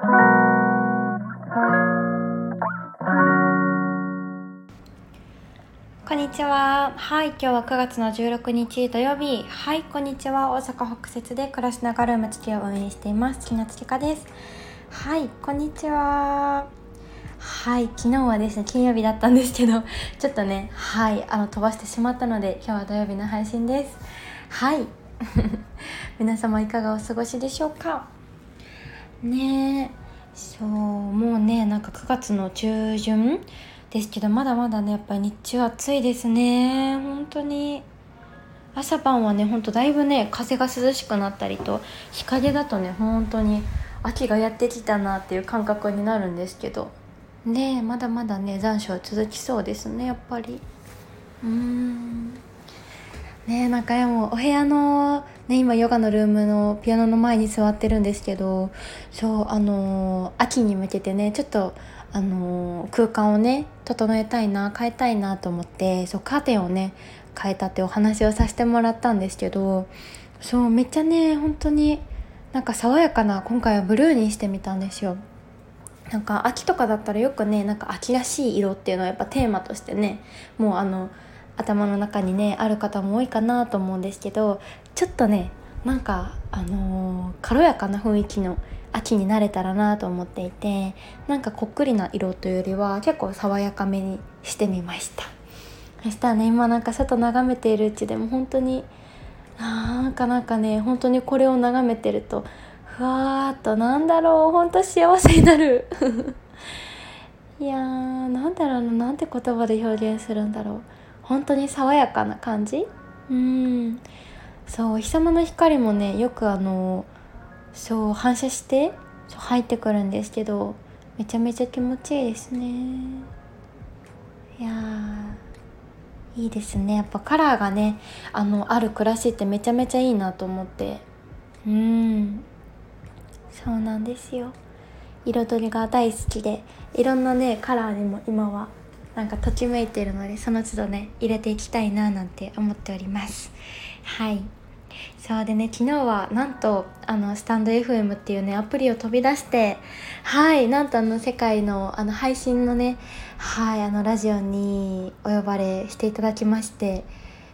こんにちは。はい、今日は9月の16日土曜日。はい、こんにちは。大阪北節で暮らしながら馬月を運営しています。木夏千佳です。はい、こんにちは。はい、昨日はですね、金曜日だったんですけど、ちょっとね、はい、あの飛ばしてしまったので、今日は土曜日の配信です。はい。皆様いかがお過ごしでしょうか？ね、そう、もうね、なんか9月の中旬ですけどまだまだねやっぱり日中暑いですね。本当に。朝晩はねほんとだいぶね風が涼しくなったりと日陰だとね本当に秋がやってきたなっていう感覚になるんですけど。ねまだまだね残暑は続きそうですねやっぱり。うーん。ねなんかでもお部屋のね今ヨガのルームのピアノの前に座ってるんですけどそうあのー、秋に向けてねちょっとあの空間をね整えたいな変えたいなと思ってそうカーテンをね変えたってお話をさせてもらったんですけどそうめっちゃね本当になんか爽やかな今回はブルーにしてみたんですよ。なんか秋とかだったらよくねなんか秋らしい色っていうのはやっぱテーマとしてねもうあの頭の中にねある方も多いかなと思うんですけどちょっとねなんかあのー、軽やかな雰囲気の秋になれたらなと思っていてなんかこっくりな色というよりは結構爽やかめにしてみました。そしたらね今なんか外眺めているうちでも本当になんかなんかね本当にこれを眺めてるとふわーっとなんだろう本当幸せになる。いやーなんだろうななんて言葉で表現するんだろう。本当に爽やかな感じ？うん。そうお日様の光もねよくあのーそう反射して入ってくるんですけどめちゃめちゃ気持ちいいですね。いやいいですね。やっぱカラーがねあのある暮らしってめちゃめちゃいいなと思って。うん。そうなんですよ。彩りが大好きでいろんなねカラーにも今はなんかときめいてるのでその都度ね入れていきたいななんて思っております。はい。そうでね昨日はなんとあのスタンド FM っていうねアプリを飛び出してはいなんとあの世界のあの配信のねはいあのラジオにお呼ばれしていただきまして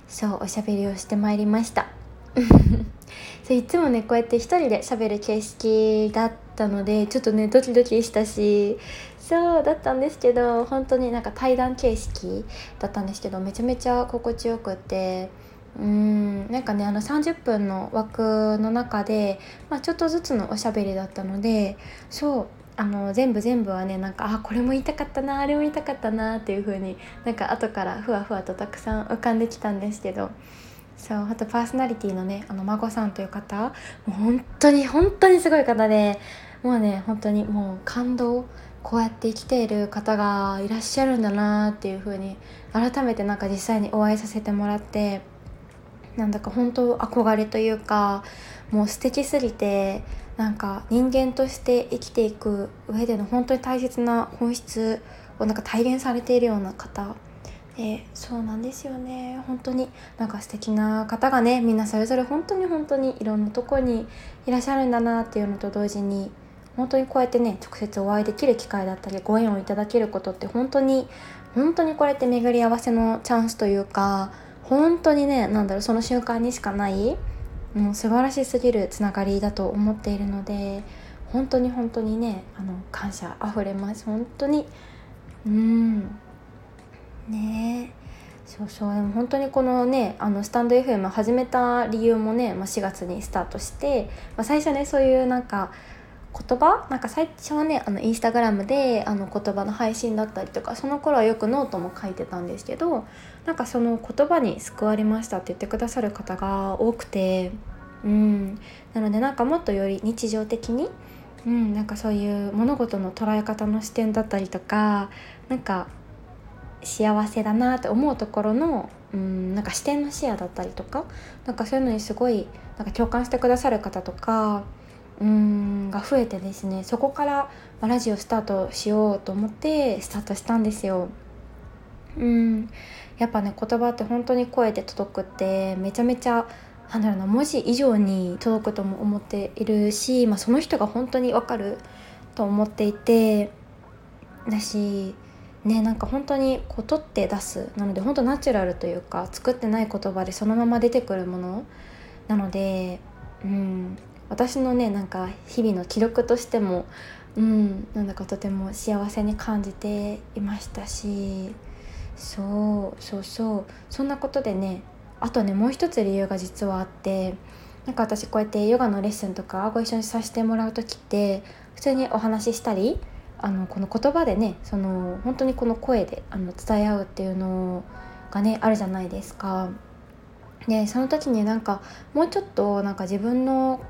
そうおしゃべりをしてまいりました。そういつもねこうやって一人で喋る形式だったのでちょっとねドキドキしたしそうだったんですけど本当になんか対談形式だったんですけどめちゃめちゃ心地よくてうんなんかねあの30分の枠の中で、まあ、ちょっとずつのおしゃべりだったのでそうあの全部全部はねなんかあこれも言いたかったなあれも言いたかったなっていう風になんか後からふわふわとたくさん浮かんできたんですけどそうあとパーソナリティのねあの孫さんという方もう本当に本当にすごい方でもうね本当にもう感動こうやって生きている方がいらっしゃるんだなっていう風に改めてなんか実際にお会いさせてもらって。なんだか本当憧れというかもう素敵すぎてなんか人間として生きていく上での本当に大切な本質をなんか体現されているような方でそうなんですよね本当になんか素敵な方がねみんなそれぞれ本当に本当にいろんなとこにいらっしゃるんだなっていうのと同時に本当にこうやってね直接お会いできる機会だったりご縁をいただけることって本当に本当にこれって巡り合わせのチャンスというか本当にねなんだろうその瞬間にしかないもう素晴らしすぎるつながりだと思っているので本当に本当にねあの感謝あふれます。本当にうん。ね。そうそうでも本当にこのねあのスタンド FM 始めた理由もね、まあ、4月にスタートして、まあ、最初ねそういうなんか言葉？なんか最初はねあのインスタグラムであの言葉の配信だったりとかその頃はよくノートも書いてたんですけどなんかその言葉に救われましたって言ってくださる方が多くてうん。なのでなんかもっとより日常的にうん、なんかそういう物事の捉え方の視点だったりとかなんか幸せだなって思うところのうん。なんか視点のシェアだったりとかなんかそういうのにすごいなんか共感してくださる方とかうんが増えてですねそこからラジオスタートしようと思ってスタートしたんですよ。うんやっぱね言葉って本当に声で届くってめちゃめちゃなんだろうな文字以上に届くとも思っているし、まあ、その人が本当に分かると思っていてだしねなんか本当にこう取って出すなので本当ナチュラルというか作ってない言葉でそのまま出てくるものなので、うん、私のねなんか日々の記録としても、うん、なんだかとても幸せに感じていましたしそうそうそうそんなことでねあとねもう一つ理由が実はあってなんか私こうやってヨガのレッスンとかご一緒にさせてもらう時って普通にお話ししたりあのこの言葉でねその本当にこの声であの伝え合うっていうのがねあるじゃないですか。でその時になんかもうちょっとなんか自分の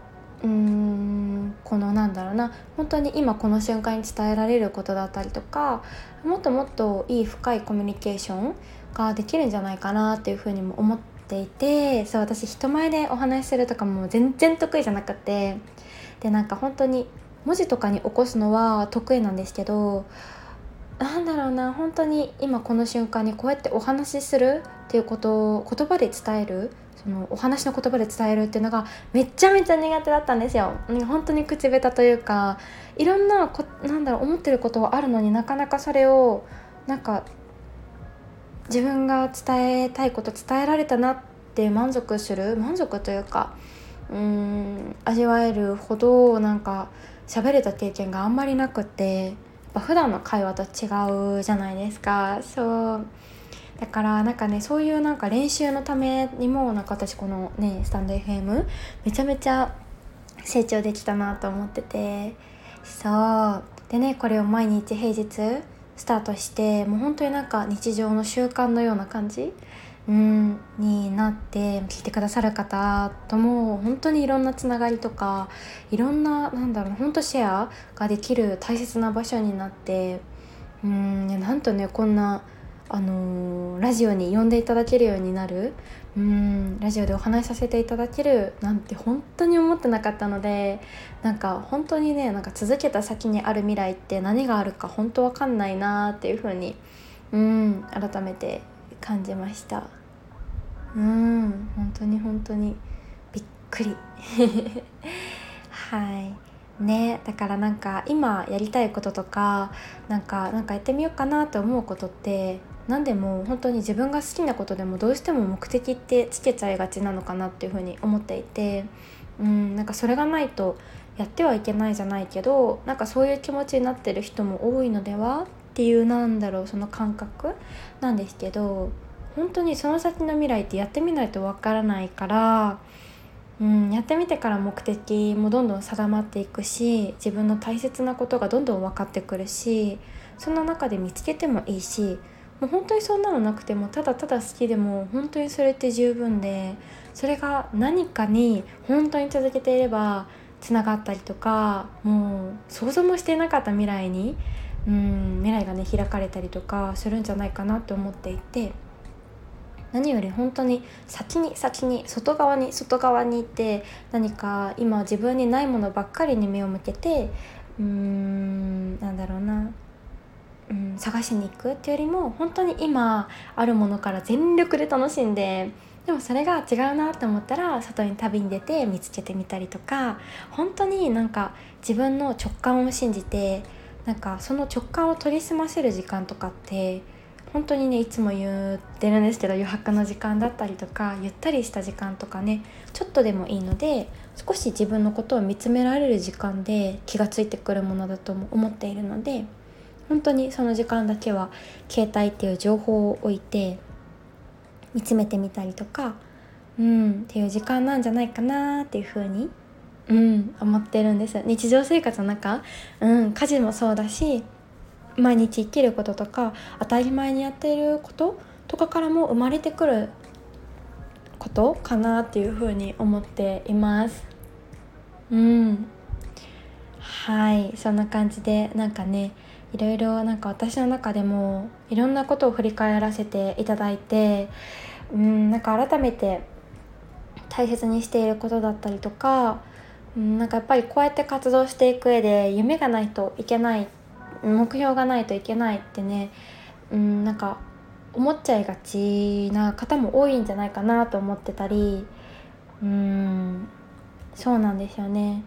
うーんこのなんだろうな。本当に今この瞬間に伝えられることだったりとかもっともっといい深いコミュニケーションができるんじゃないかなっていうふうにも思っていてそう私人前でお話しするとかも全然得意じゃなくてでなんか本当に文字とかに起こすのは得意なんですけどなんだろうな。本当に今この瞬間にこうやってお話しするっていうことを言葉で伝えるそのお話の言葉で伝えるっていうのがめちゃめちゃ苦手だったんですよ。本当に口下手というかいろんなこなんだろう思ってることはあるのになかなかそれをなんか自分が伝えたいこと伝えられたなって満足する満足というかうん味わえるほどなんか喋れた経験があんまりなくてやっぱ普段の会話と違うじゃないですかそうだからなんかねそういうなんか練習のためにもなんか私このねスタンド FM めちゃめちゃ成長できたなと思ってて。そう。でねこれを毎日平日スタートしてもう本当になんか日常の習慣のような感じうんになって聞いてくださる方とも本当にいろんなつながりとかいろんななんだろう本当シェアができる大切な場所になってうんなんとねこんなあのー、ラジオに呼んでいただけるようになるうんラジオでお話しさせていただけるなんて本当に思ってなかったのでなんか本当にねなんか続けた先にある未来って何があるか本当わかんないなっていう風にうん改めて感じました。うん本当に本当にびっくり。はい。ねだからなんか今やりたいこととかなんかなんかやってみようかなと思うことって何でも本当に自分が好きなことでもどうしても目的ってつけちゃいがちなのかなっていうふうに思っていてうんなんかそれがないとやってはいけないじゃないけどなんかそういう気持ちになってる人も多いのではっていうなんだろうその感覚なんですけど本当にその先の未来ってやってみないとわからないから、うん、やってみてから目的もどんどん定まっていくし自分の大切なことがどんどん分かってくるしそんな中で見つけてもいいしもう本当にそんなのなくてもただただ好きでも本当にそれって十分でそれが何かに本当に続けていればつながったりとかもう想像もしていなかった未来にうん未来がね開かれたりとかするんじゃないかなと思っていて何より本当に先に先に外側に外側に行って何か今自分にないものばっかりに目を向けてうーんなんだろうな。うん、探しに行くっていうよりも本当に今あるものから全力で楽しんででもそれが違うなと思ったら外に旅に出て見つけてみたりとか本当になんか自分の直感を信じてなんかその直感を研ぎ澄ませる時間とかって本当にねいつも言ってるんですけど余白の時間だったりとかゆったりした時間とかねちょっとでもいいので少し自分のことを見つめられる時間で気がついてくるものだと思っているので。本当にその時間だけは携帯っていう情報を置いて見つめてみたりとか、うん、っていう時間なんじゃないかなっていうふうに、うん、思ってるんです日常生活の中、うん、家事もそうだし毎日生きることとか当たり前にやっていることとかからも生まれてくることかなっていうふうに思っています。うんはいそんな感じでなんかねいろいろなんか私の中でもいろんなことを振り返らせていただいてうんなんか改めて大切にしていることだったりとかうんなんかやっぱりこうやって活動していく上で夢がないといけない目標がないといけないってねうんなんか思っちゃいがちな方も多いんじゃないかなと思ってたりうんそうなんですよね。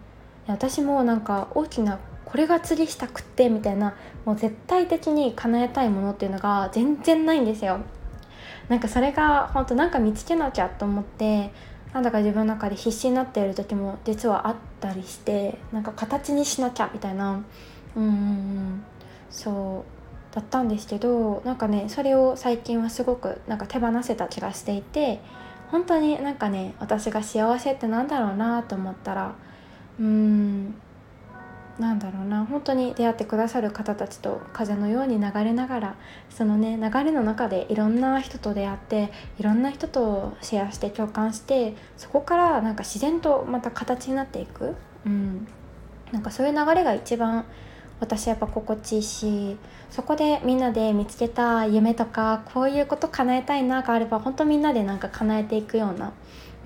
私もなんか大きなこれが釣りしたくってみたいなもう絶対的に叶えたいものっていうのが全然ないんですよ。なんかそれが本当なんか見つけなきゃと思ってなんだか自分の中で必死になっている時も実はあったりしてなんか形にしなきゃみたいなうんそうだったんですけどなんかねそれを最近はすごくなんか手放せた気がしていて本当になんかね私が幸せってなんだろうなと思ったらうーんなんだろうな本当に出会ってくださる方たちと風のように流れながらそのね流れの中でいろんな人と出会っていろんな人とシェアして共感してそこからなんか自然とまた形になっていく、うん、なんかそういう流れが一番私やっぱ心地いいしそこでみんなで見つけた夢とかこういうこと叶えたいながあれば本当みんなでなんか叶えていくような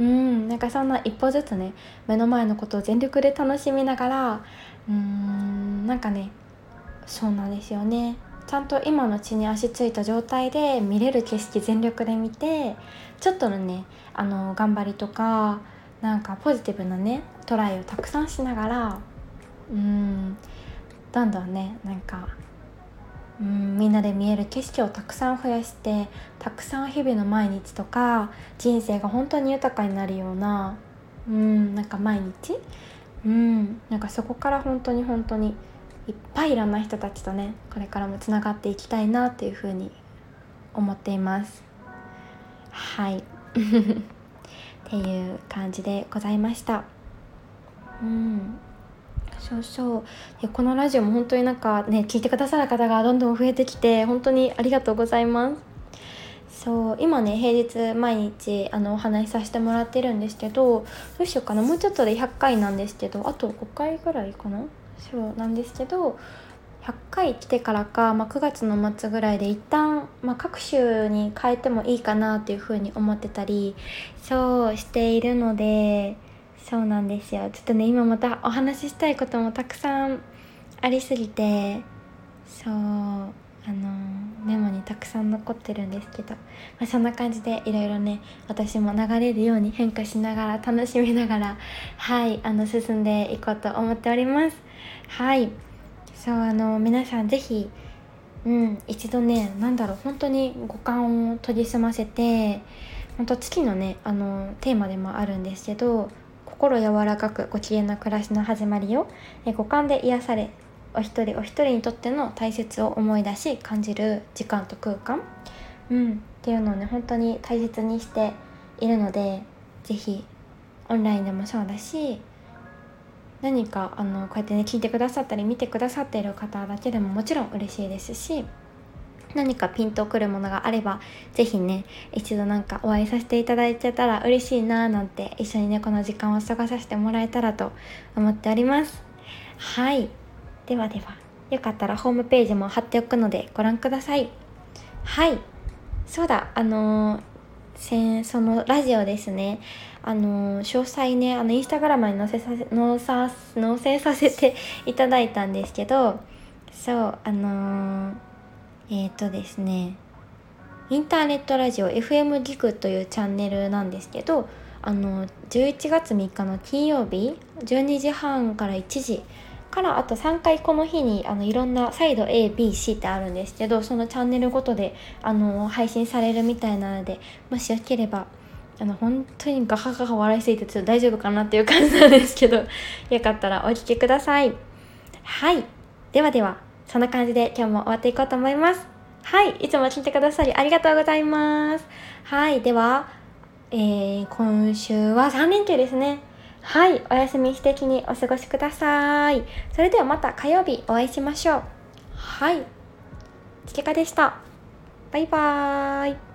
うんなんかそんな一歩ずつね目の前のことを全力で楽しみながらうーんなんかねそうなんですよね。ちゃんと今の地に足ついた状態で見れる景色全力で見てちょっとのねあの頑張りとかなんかポジティブなねトライをたくさんしながらうんどんどんねなんかうんみんなで見える景色をたくさん増やしてたくさん日々の毎日とか人生が本当に豊かになるようなうんなんか毎日？うんなんかそこから本当に本当にいっぱいいろんな人たちとねこれからもつながっていきたいなっていうふうに思っています。はい。っていう感じでございました。うん。そうそう。でこのラジオも本当になんかね聞いてくださる方がどんどん増えてきて本当にありがとうございます。そう今ね平日毎日あのお話しさせてもらってるんですけどどうしようかな。もうちょっとで100回なんですけどあと5回ぐらいかな。そうなんですけど100回来てからか、まあ、9月の末ぐらいで一旦、まあ、各週に変えてもいいかなっていうふうに思ってたりそうしているのでそうなんですよ。ちょっとね今またお話ししたいこともたくさんありすぎて。そうあのメモにたくさん残ってるんですけど、まあ、そんな感じでいろいろね私も流れるように変化しながら楽しみながらはいあの進んでいこうと思っております。はい。そうあの皆さん是非うん一度ね何だろう本当に五感を研ぎ澄ませて本当月のねあのテーマでもあるんですけど心柔らかくご機嫌な暮らしの始まりを五感で癒されお一人お一人にとっての大切を思い出し感じる時間と空間、うん、っていうのをね本当に大切にしているので是非オンラインでもそうだし何かあのこうやってね聞いてくださったり見てくださっている方だけでももちろん嬉しいですし何かピンとくるものがあれば是非ね一度なんかお会いさせていただいてたら嬉しいなーなんて一緒にねこの時間を過ごさせてもらえたらと思っております。はい。ではではよかったらホームページも貼っておくのでご覧ください。はい。そうだ。あのー、そのラジオですね。あの、詳細ねあのインスタグラムに載せさせ載さ載せさせていただいたんですけどそうあのー、えっ、とですねインターネットラジオ FM ギクというチャンネルなんですけどあの11月3日の金曜日12時半から1時からあと3回この日にあのいろんなサイド ABC ってあるんですけどそのチャンネルごとであの配信されるみたいなのでもしよければあの本当にガハガハ笑いすぎてちょっと大丈夫かなっていう感じなんですけどよかったらお聴きください。はい。ではでは。そんな感じで今日も終わっていこうと思いますはいいつも聞いてくださりありがとうございますはいでは、えー、今週は3連休ですねはい、お休み素敵にお過ごしください。それではまた火曜日お会いしましょう。はい、ちけかでした。バイバーイ。